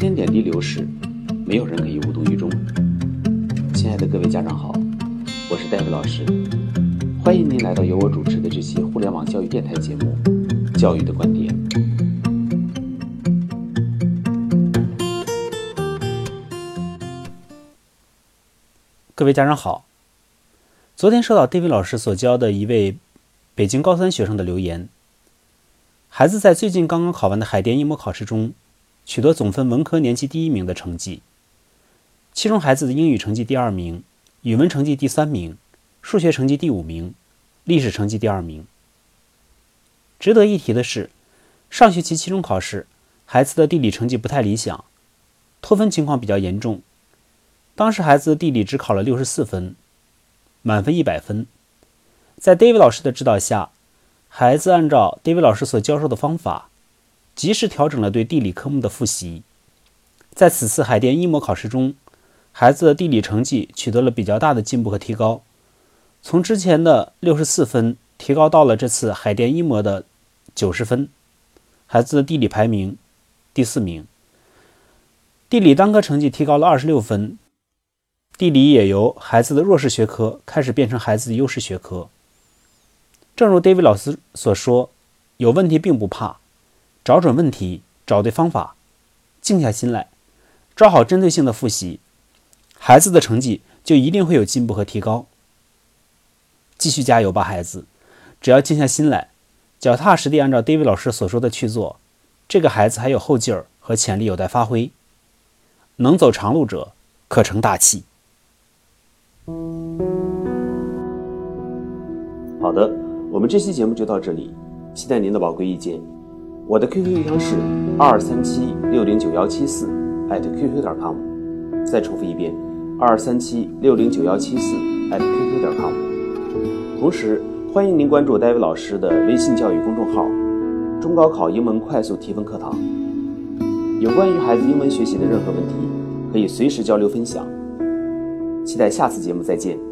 间点滴流逝，没有人可以无动于衷。亲爱的各位家长好，我是戴维老师，欢迎您来到由我主持的这期互联网教育电台节目《教育的观点》。各位家长好，昨天收到 David 老师所教的一位北京高三学生的留言，孩子在最近刚刚考完的海淀一模考试中。取得总分文科年级第一名的成绩，其中孩子的英语成绩第二名，语文成绩第三名，数学成绩第五名，历史成绩第二名。值得一提的是，上学期期中考试，孩子的地理成绩不太理想，脱分情况比较严重。当时孩子的地理只考了六十四分，满分一百分。在 David 老师的指导下，孩子按照 David 老师所教授的方法。及时调整了对地理科目的复习，在此次海淀一模考试中，孩子的地理成绩取得了比较大的进步和提高，从之前的六十四分提高到了这次海淀一模的九十分，孩子的地理排名第四名，地理单科成绩提高了二十六分，地理也由孩子的弱势学科开始变成孩子的优势学科。正如 David 老师所说，有问题并不怕。找准问题，找对方法，静下心来，抓好针对性的复习，孩子的成绩就一定会有进步和提高。继续加油吧，孩子！只要静下心来，脚踏实地按照 David 老师所说的去做，这个孩子还有后劲儿和潜力有待发挥。能走长路者，可成大器。好的，我们这期节目就到这里，期待您的宝贵意见。我的 QQ 邮箱是二三七六零九幺七四 @QQ 点 com，再重复一遍，二三七六零九幺七四 @QQ 点 com。同时，欢迎您关注戴维老师的微信教育公众号“中高考英文快速提分课堂”。有关于孩子英文学习的任何问题，可以随时交流分享。期待下次节目再见。